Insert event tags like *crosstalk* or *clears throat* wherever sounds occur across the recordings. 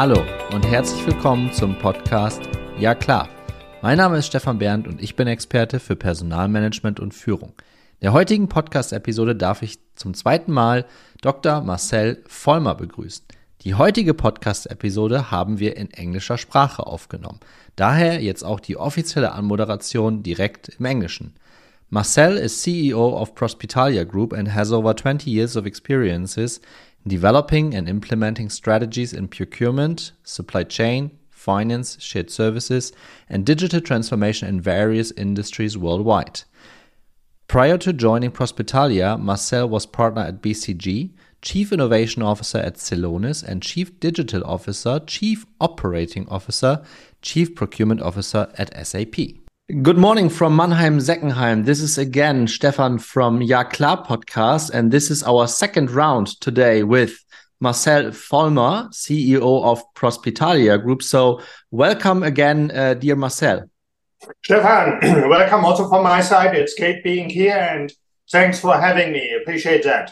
Hallo und herzlich willkommen zum Podcast Ja klar. Mein Name ist Stefan Berndt und ich bin Experte für Personalmanagement und Führung. In der heutigen Podcast-Episode darf ich zum zweiten Mal Dr. Marcel Vollmer begrüßen. Die heutige Podcast-Episode haben wir in englischer Sprache aufgenommen. Daher jetzt auch die offizielle Anmoderation direkt im Englischen. Marcel is CEO of Prospitalia Group and has over 20 years of experiences developing and implementing strategies in procurement, supply chain, finance, shared services, and digital transformation in various industries worldwide. Prior to joining Prospitalia, Marcell was partner at BCG, Chief Innovation Officer at Celonis, and Chief Digital Officer, Chief Operating Officer, Chief Procurement Officer at SAP. Good morning from Mannheim, Seckenheim. This is again Stefan from Ja Klahr podcast, and this is our second round today with Marcell Vollmer, CEO of Prospitalia Group. So, welcome again, uh, dear Marcell. Stefan, *clears throat* welcome also from my side. It's great being here, and thanks for having me. Appreciate that.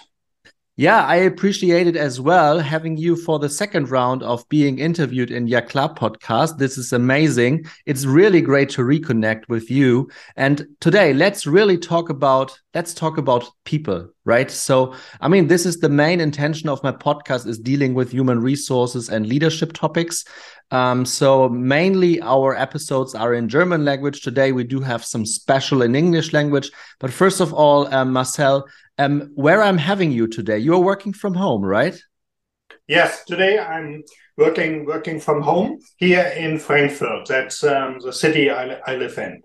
Yeah, I appreciate it as well having you for the second round of being interviewed in Ja Klahr podcast. This is amazing. It's really great to reconnect with you. And today, let's really talk about let's talk about people, right? So, I mean, this is the main intention of my podcast is dealing with human resources and leadership topics. Um, so mainly our episodes are in German language. Today we do have some special in English language. But first of all, um, Marcell, um, where I'm having you today. You're working from home, right? Yes, today I'm working working from home here in Frankfurt. That's um, the city I, I live in.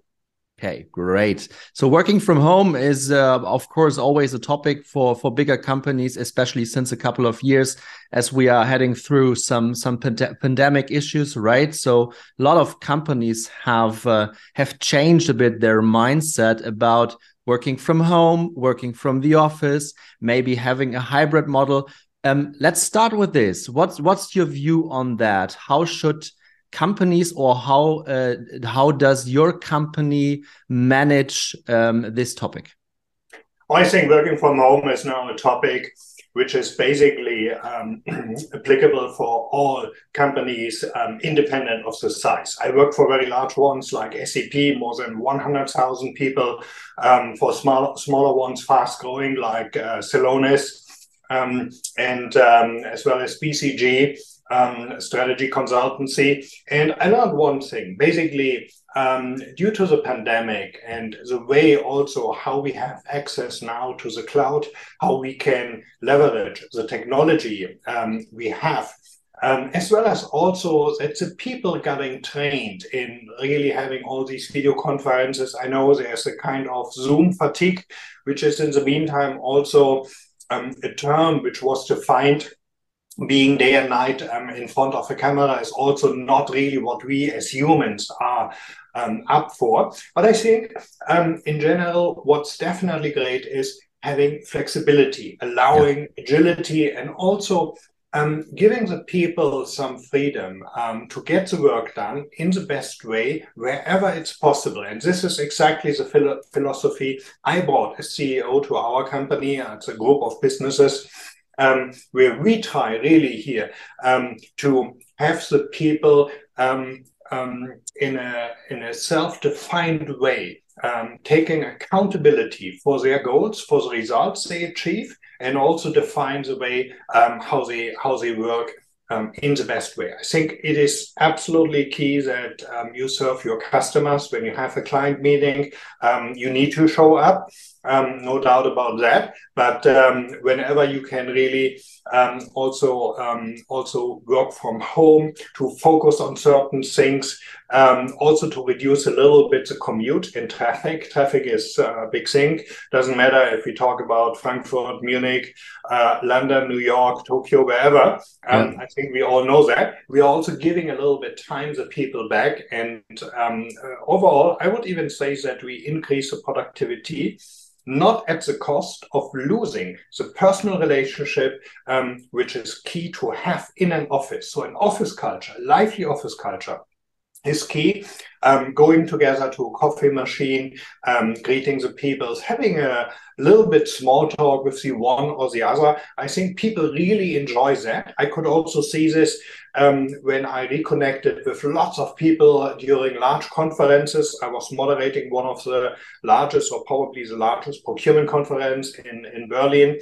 Okay, great. So working from home is, uh, of course, always a topic for for bigger companies, especially since a couple of years, as we are heading through some some pand pandemic issues, right? So a lot of companies have uh, have changed a bit their mindset about working from home, working from the office, maybe having a hybrid model. Um, let's start with this. What's what's your view on that? How should companies or how uh, how does your company manage um, this topic? I think working from home is now a topic which is basically um, *clears throat* applicable for all companies um, independent of the size. I work for very large ones like SAP, more than 100,000 people, um, for small, smaller ones, fast growing like uh, Celonis, um, and um, as well as BCG. Um, strategy consultancy. And I learned one thing basically, um, due to the pandemic and the way also how we have access now to the cloud, how we can leverage the technology um, we have. Um, as well as also that the people getting trained in really having all these video conferences. I know there's a kind of Zoom fatigue, which is in the meantime also um, a term which was defined being day and night um, in front of a camera is also not really what we as humans are um, up for. But I think um, in general, what's definitely great is having flexibility, allowing yeah. agility, and also um, giving the people some freedom um, to get the work done in the best way wherever it's possible. And this is exactly the philo philosophy I brought as CEO to our company. It's a group of businesses um, where we try really here um, to have the people um, um, in a in a self-defined way, um, taking accountability for their goals, for the results they achieve, and also define the way um, how they how they work um, in the best way. I think it is absolutely key that um, you serve your customers when you have a client meeting. Um, you need to show up, um, no doubt about that. But um, whenever you can really um, also also work from home to focus on certain things, also to reduce a little bit the commute in traffic. Traffic is a big thing. Doesn't matter if we talk about Frankfurt, Munich, uh, London, New York, Tokyo, wherever. Yeah. I think we all know that. We are also giving a little bit time the people back. And um, uh, overall, I would even say that we increase the productivity not at the cost of losing the personal relationship, um, which is key to have in an office. So, an office culture, lively office culture, is key. um, going together to a coffee machine, um, greeting the people, having a little bit small talk with the one or the other. I think people really enjoy that. I could also see this um, when I reconnected with lots of people during large conferences. I was moderating one of the largest, or probably the largest procurement conference in, in Berlin.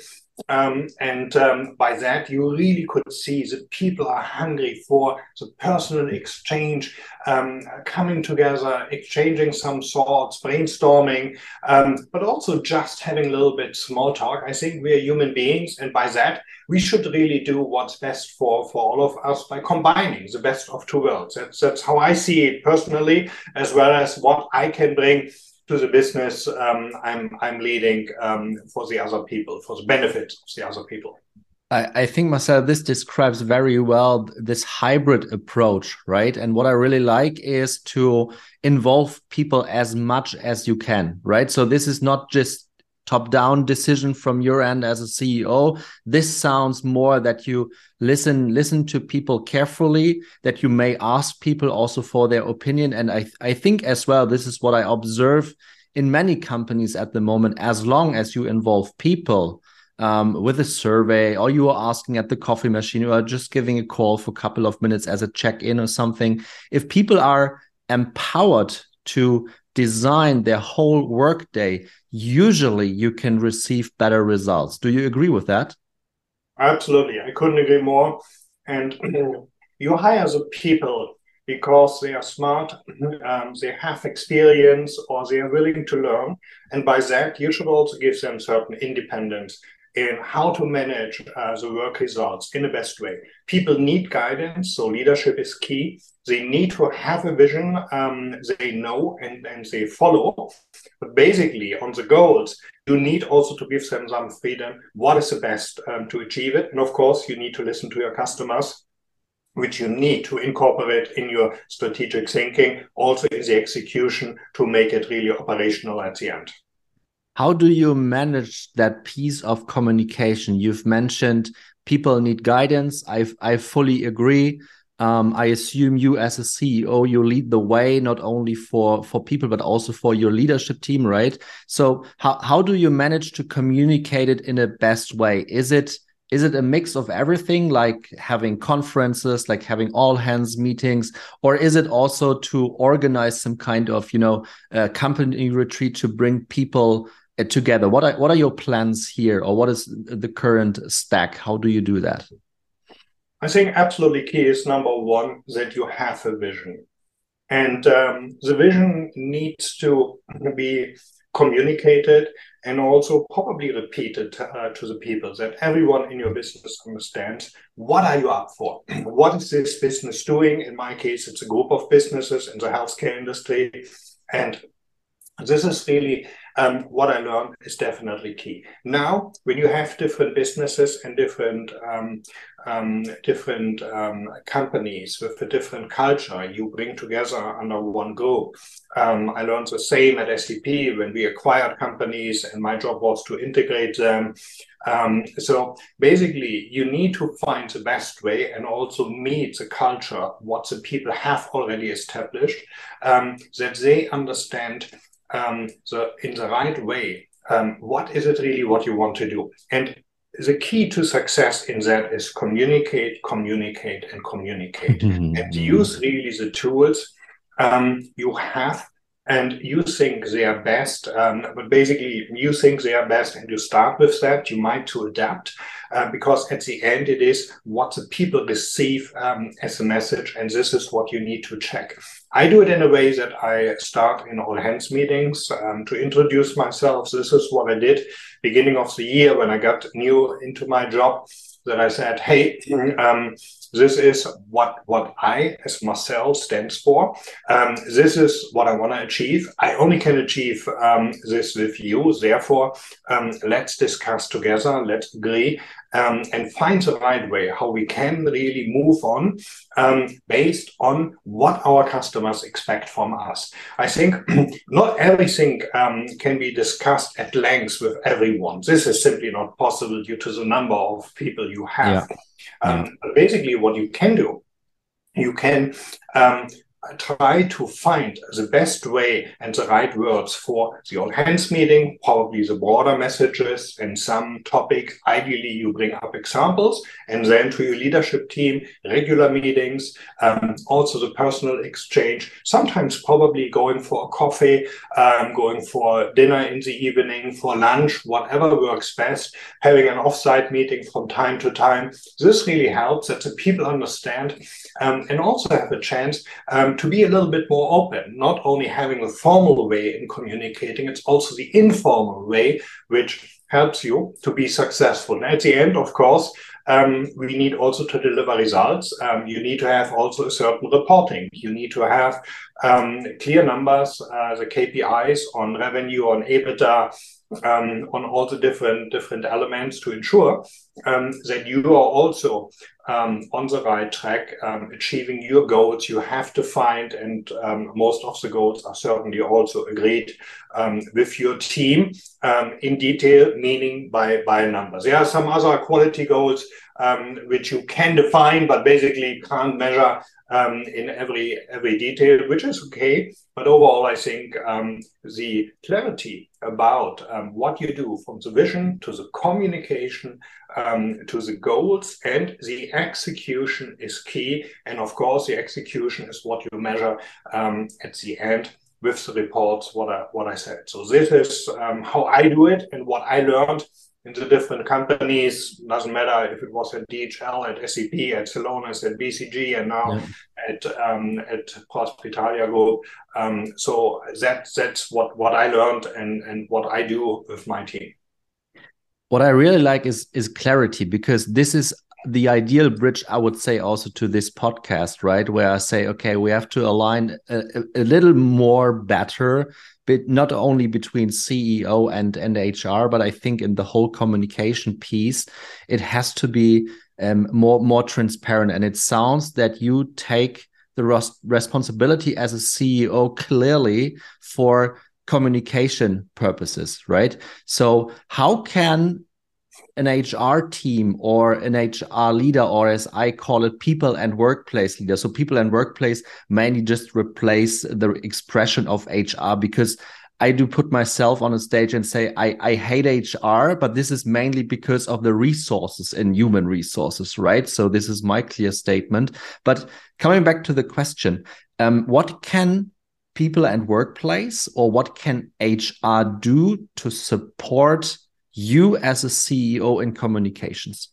Um, and um, by that, you really could see that people are hungry for the personal exchange, um, coming together, exchanging some thoughts, brainstorming, um, but also just having a little bit small talk. I think we are human beings, and by that, we should really do what's best for, for all of us by combining the best of two worlds. That's, that's how I see it personally, as well as what I can bring to the business um, I'm I'm leading um, for the other people, for the benefit of the other people. I, I think Marcell, this describes very well this hybrid approach, right? And what I really like is to involve people as much as you can, right? So this is not just top down decision from your end as a CEO. This sounds more that you listen listen to people carefully, that you may ask people also for their opinion. And I I think as well, this is what I observe in many companies at the moment. As long as you involve people. Um, with a survey, or you are asking at the coffee machine, or just giving a call for a couple of minutes as a check in or something. If people are empowered to design their whole workday, usually you can receive better results. Do you agree with that? Absolutely. I couldn't agree more. And *clears throat* you hire the people because they are smart, *clears throat* um, they have experience, or they are willing to learn. And by that, you should also give them certain independence in how to manage uh, the work results in the best way. People need guidance, so leadership is key. They need to have a vision um, they know and, and they follow. But basically, on the goals, you need also to give them some freedom. What is the best um, to achieve it? And of course, you need to listen to your customers which you need to incorporate in your strategic thinking, also in the execution to make it really operational at the end. How do you manage that piece of communication? You've mentioned people need guidance. I I fully agree. Um, I assume you as a CEO, you lead the way not only for for people but also for your leadership team, right? So how how do you manage to communicate it in a best way? Is it is it a mix of everything like having conferences like having all hands meetings or is it also to organize some kind of you know company retreat to bring people uh, together. What are what are your plans here or what is the current stack? How do you do that? I think absolutely key is number one that you have a vision. And um, the vision needs to be communicated and also probably repeated uh, to the people that everyone in your business understands what are you up for? *clears throat* What is this business doing? In my case it's a group of businesses in the healthcare industry. And this is really um, what I learned is definitely key. Now, when you have different businesses and different um, um, different um, companies with a different culture, you bring together under one group. Um, I learned the same at SAP when we acquired companies, and my job was to integrate them. Um, so basically, you need to find the best way and also meet the culture, what the people have already established, that they understand um, the in the right way. Um, what is it really what you want to do? And the key to success in that is communicate, communicate, and communicate, mm-hmm. *laughs* and use really the tools um, you have and you think they are best, um, but basically you think they are best, and you start with that. You might to adapt uh, because at the end it is what the people receive um, as a message, and this is what you need to check. I do it in a way that I start in all hands meetings um, to introduce myself. This is what I did beginning of the year when I got new into my job. That I said, "Hey, um, this is what what I as Marcell stands for. Um, this is what I want to achieve. I only can achieve um, this with you. Therefore, um, let's discuss together. Let's agree um, and find the right way how we can really move on um, based on what our customers expect from us. I think *clears throat* not everything um, can be discussed at length with everyone. This is simply not possible due to the number of people you have. Yeah. Um, yeah. Basically, what you can do, you can um, try to find the best way and the right words for the all hands meeting, probably the broader messages and some topic. Ideally, you bring up examples and then to your leadership team, regular meetings, um, also the personal exchange, sometimes probably going for a coffee, um, going for dinner in the evening, for lunch, whatever works best, having an offsite meeting from time to time. This really helps that the people understand um, and also have a chance um, to be a little bit more open, not only having a formal way in communicating, it's also the informal way, which helps you to be successful. And at the end, of course, um, we need also to deliver results. Um, you need to have also a certain reporting. You need to have um, clear numbers, uh, the KPIs on revenue, on EBITDA, um, on all the different different elements to ensure um, that you are also um, on the right track, um, achieving your goals. You have to find, and um, most of the goals are certainly also agreed um, with your team in detail, meaning by by numbers. There are some other quality goals which you can define, but basically can't measure um, in every every detail, which is okay. But overall, I think um, the clarity about um, what you do from the vision to the communication um, to the goals and the execution is key. And of course, the execution is what you measure um, at the end with the reports. What I what I said. So this is um, how I do it and what I learned in the different companies. Doesn't matter if it was at DHL, at SAP, at Celonis, at BCG, and now yeah. at um, at Prospitalia Group. Um, so that that's what what I learned and and what I do with my team. What I really like is is clarity because this is the ideal bridge i would say also to this podcast right? Where i say okay we have to align a, a little more better but not only between ceo and and hr but i think in the whole communication piece it has to be um, more more transparent. And it sounds that you take the res responsibility as a ceo clearly for communication purposes right so how can an HR team or an HR leader, or as I call it, people and workplace leader. So, people and workplace mainly just replace the expression of HR because I do put myself on a stage and say, I, I hate HR, but this is mainly because of the resources in human resources, right? So, this is my clear statement. But coming back to the question, um, what can people and workplace or what can HR do to support you as a CEO in communications?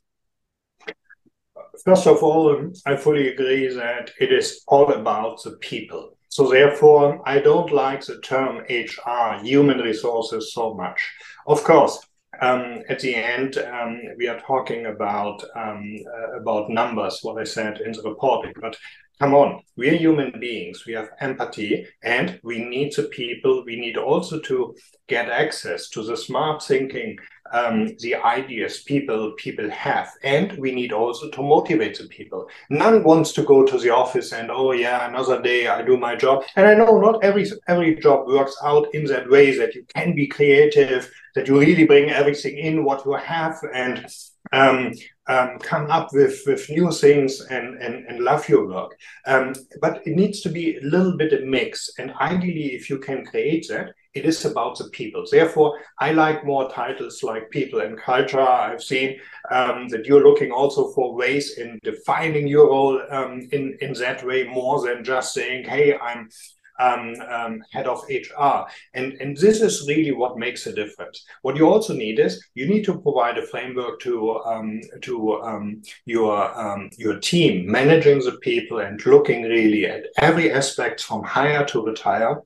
First of all, I fully agree that it is all about the people. So therefore, I don't like the term HR, human resources, so much. Of course, um, at the end, um, we are talking about um, uh, about numbers, what I said in the reporting. But come on, we are human beings. We have empathy, and we need the people. We need also to get access to the smart thinking um, the ideas people people have, and we need also to motivate the people. None wants to go to the office and oh yeah, another day I do my job. And I know not every every job works out in that way that you can be creative, that you really bring everything in what you have and um, um, come up with, with new things and, and, and love your work. Um, but it needs to be a little bit a mix. And ideally, if you can create that, it is about the people. Therefore, I like more titles like people and culture. I've seen um, that you're looking also for ways in defining your role um, in, in that way more than just saying, hey, I'm um, um, head of HR. And, and this is really what makes a difference. What you also need is you need to provide a framework to um, to um, your um, your team, managing the people and looking really at every aspect from hire to retire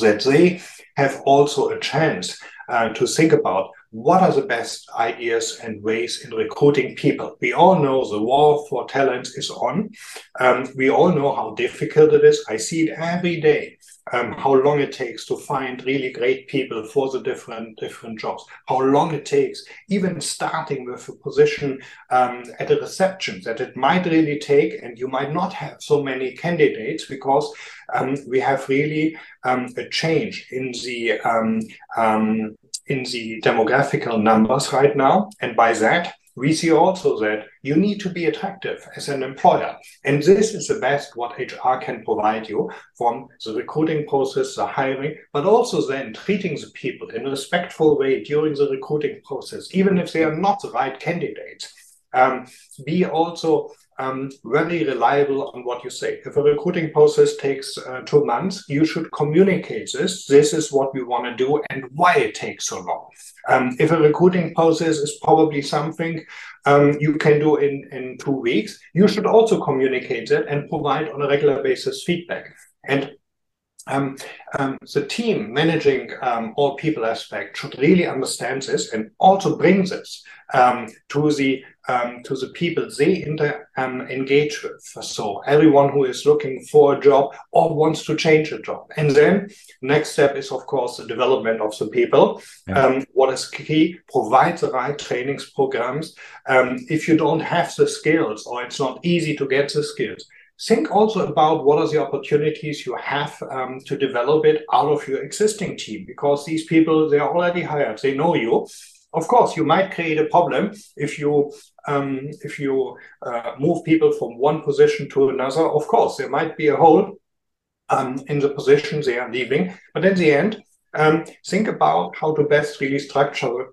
that they have also a chance uh, to think about what are the best ideas and ways in recruiting people. We all know the war for talent is on. Um, we all know how difficult it is. I see it every day um, how long it takes to find really great people for the different different jobs, how long it takes, even starting with a position um, at a reception that it might really take, and you might not have so many candidates because um, we have really um, a change in the um, in the demographical numbers right now, and by that we see also that you need to be attractive as an employer. And this is the best what HR can provide you from the recruiting process, the hiring, but also then treating the people in a respectful way during the recruiting process, even if they are not the right candidates. Um, be also um, very reliable on what you say. If a recruiting process takes uh, two months, you should communicate this. This is what we want to do and why it takes so long. Um, if a recruiting process is probably something um, you can do in, in two weeks, you should also communicate it and provide on a regular basis feedback. And um, um, the team managing um, all people aspect should really understand this and also bring this um, to the um, to the people they inter, um, engage with. So everyone who is looking for a job or wants to change a job, and then next step is of course the development of the people. Yeah. what is key? Provide the right trainings programs. if you don't have the skills or it's not easy to get the skills, think also about what are the opportunities you have um, to develop it out of your existing team because these people they're already hired they know you of course you might create a problem if you um, if you uh, move people from one position to another. Of course there might be a hole um, in the position they are leaving. But in the end um, think about how to best really structure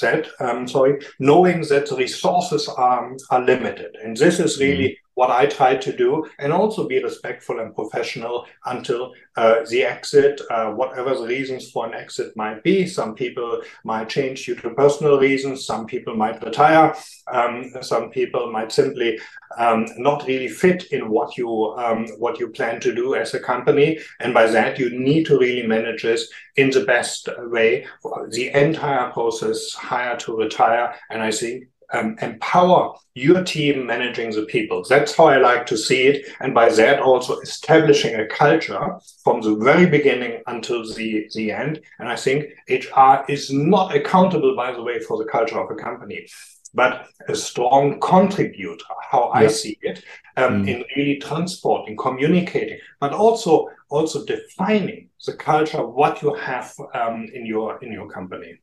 that. Um, sorry knowing that the resources are, are limited. And this is really what I try to do, and also be respectful and professional until uh, the exit, uh, whatever the reasons for an exit might be. Some people might change due to personal reasons, some people might retire, um, some people might simply um, not really fit in what you um, what you plan to do as a company, and by that you need to really manage this in the best way. The entire process, hire to retire, and I think um, empower your team managing the people. That's how I like to see it. And by that, also establishing a culture from the very beginning until the, the end. And I think HR is not accountable, by the way, for the culture of a company, but a strong contributor, how I see it, um, mm. in really transporting, communicating, but also also defining the culture, what you have um, in your in your company.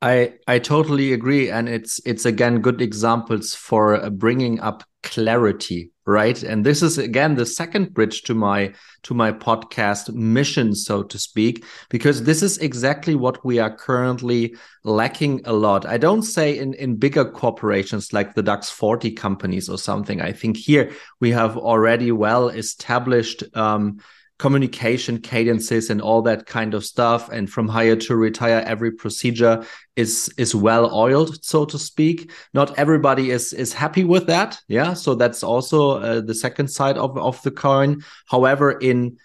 I I totally agree, and it's it's again good examples for uh, bringing up clarity, right? And this is again the second bridge to my to my podcast mission, so to speak, because this is exactly what we are currently lacking a lot. I don't say in in bigger corporations like the DAX 40 companies or something. I think here we have already well established. Um, communication cadences and all that kind of stuff. And from hire to retire every procedure is is well oiled so to speak. Not everybody is is happy with that. Yeah. So that's also uh, the second side of of the coin. However in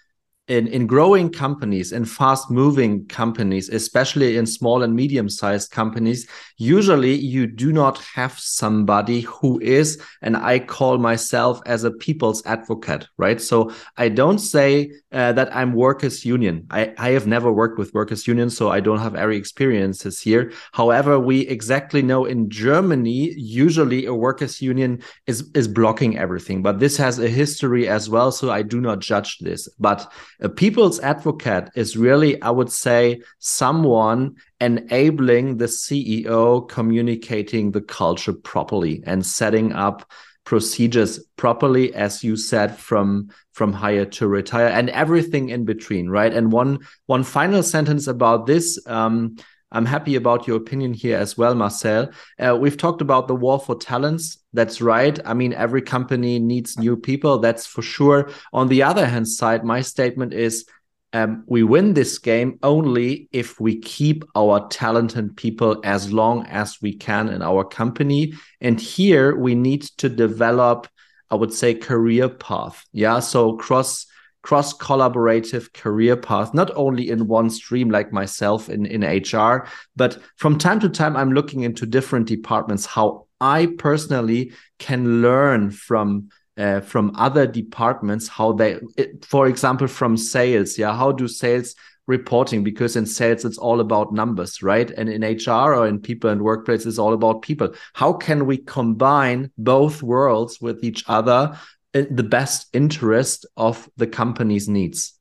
in, in growing companies in fast moving companies especially in small and medium sized companies usually you do not have somebody who is and i call myself as a people's advocate right? So i don't say uh, that i'm workers union. I, I have never worked with workers union so i don't have any experiences here. However we exactly know in germany usually a workers union is is blocking everything but this has a history as well so i do not judge this. But a people's advocate is really, I would say, someone enabling the CEO communicating the culture properly and setting up procedures properly as you said from from hire to retire and everything in between right? And one one final sentence about this um, I'm happy about your opinion here as well, Marcell. Uh, we've talked about the war for talents. That's right. I mean, every company needs new people. That's for sure. On the other hand side, my statement is um, we win this game only if we keep our talented people as long as we can in our company. And here we need to develop, I would say, career path. Yeah. So cross cross collaborative career path, not only in one stream like myself in, in HR, but from time to time, I'm looking into different departments, how I personally can learn from uh, from other departments how they it, for example from sales yeah how do sales reporting? Because in sales it's all about numbers right? And in hr or in people and workplace it's all about people. How can we combine both worlds with each other the best interest of the company's needs?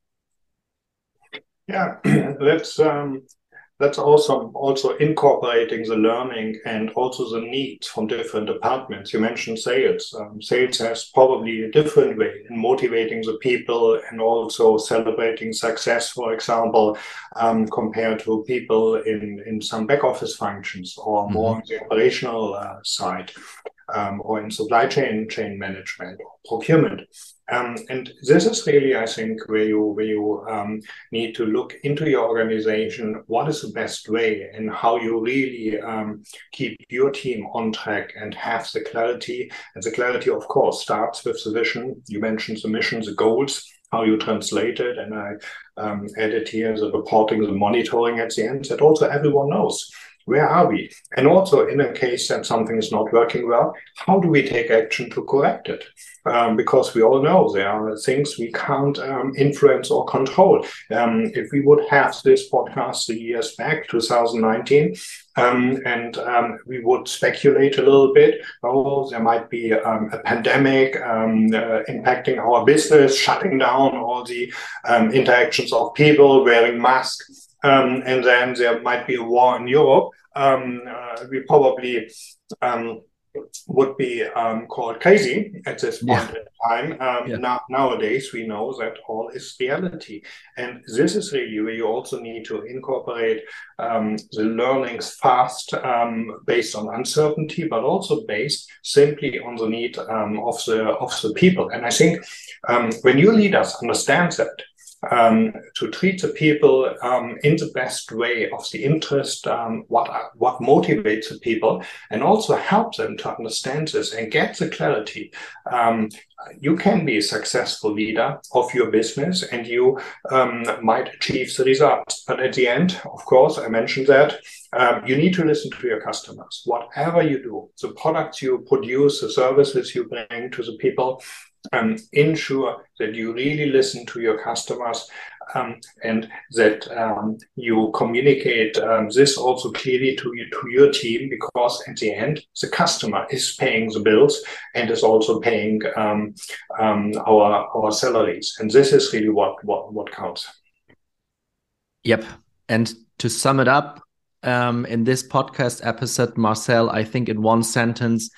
Yeah, *clears throat* that's um, that's also also incorporating the learning and also the needs from different departments. You mentioned sales. Um, sales has probably a different way in motivating the people and also celebrating success, for example, um, compared to people in in some back office functions or more mm-hmm. on the operational uh, side um, or in supply chain chain management or procurement. Um, and this is really, I think, where you where you um, need to look into your organization. What is the best way, and how you really um, keep your team on track and have the clarity. And the clarity, of course, starts with the vision. You mentioned the mission, the goals, how you translate it, and I um, added here the reporting, the monitoring at the end. That also everyone knows where are we? And also, in a case that something is not working well, how do we take action to correct it? Um, because we all know there are things we can't um, influence or control. Um, if we would have this podcast the years back, 2019, um, and um, we would speculate a little bit, oh, there might be um, a pandemic uh, impacting our business, shutting down all the interactions of people, wearing masks um, and then there might be a war in Europe, um, uh, we probably um, would be um, called crazy at this point yeah. in time. Um, yeah. Now, nowadays, we know that all is reality. And this is really where you also need to incorporate um, the learnings fast um, based on uncertainty, but also based simply on the need um, of, the, of the people. And I think um, when your leaders understand that, um, to treat the people um, in the best way of the interest, um, what what motivates the people, and also help them to understand this and get the clarity. Um, you can be a successful leader of your business, and you um, might achieve the results. But at the end, of course, I mentioned that um, you need to listen to your customers. Whatever you do, the products you produce, the services you bring to the people, um, ensure that you really listen to your customers um, and that um, you communicate um, this also clearly to, you, to your team because at the end the customer is paying the bills and is also paying um, um, our our salaries. And this is really what what, what counts. Yep. And to sum it up in this podcast episode marcell i think in one sentence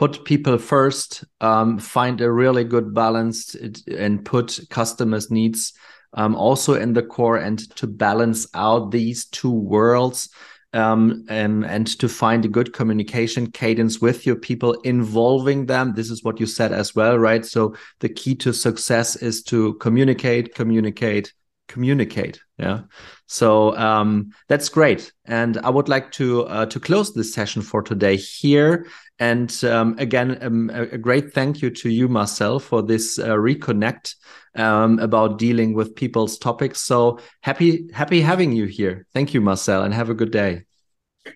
put people first, um, find a really good balance, and put customers' needs um, also in the core, and to balance out these two worlds. Um, and and to find a good communication cadence with your people, involving them. This is what you said as well, right? So the key to success is to communicate, communicate, communicate. Yeah. So um, that's great, and I would like to uh, to close this session for today here. And um, again, um, a, great thank you to you, Marcell, for this uh, reconnect um, about dealing with people's topics. So happy, happy having you here. Thank you, Marcell, and have a good day.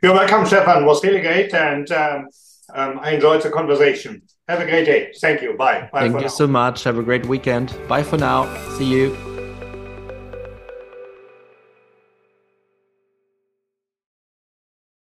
You're welcome, Stefan. It was really great, and um, um, I enjoyed the conversation. Have a great day. Thank you. Bye. Bye Thank you now. so much. Have a great weekend. Bye for now. See you.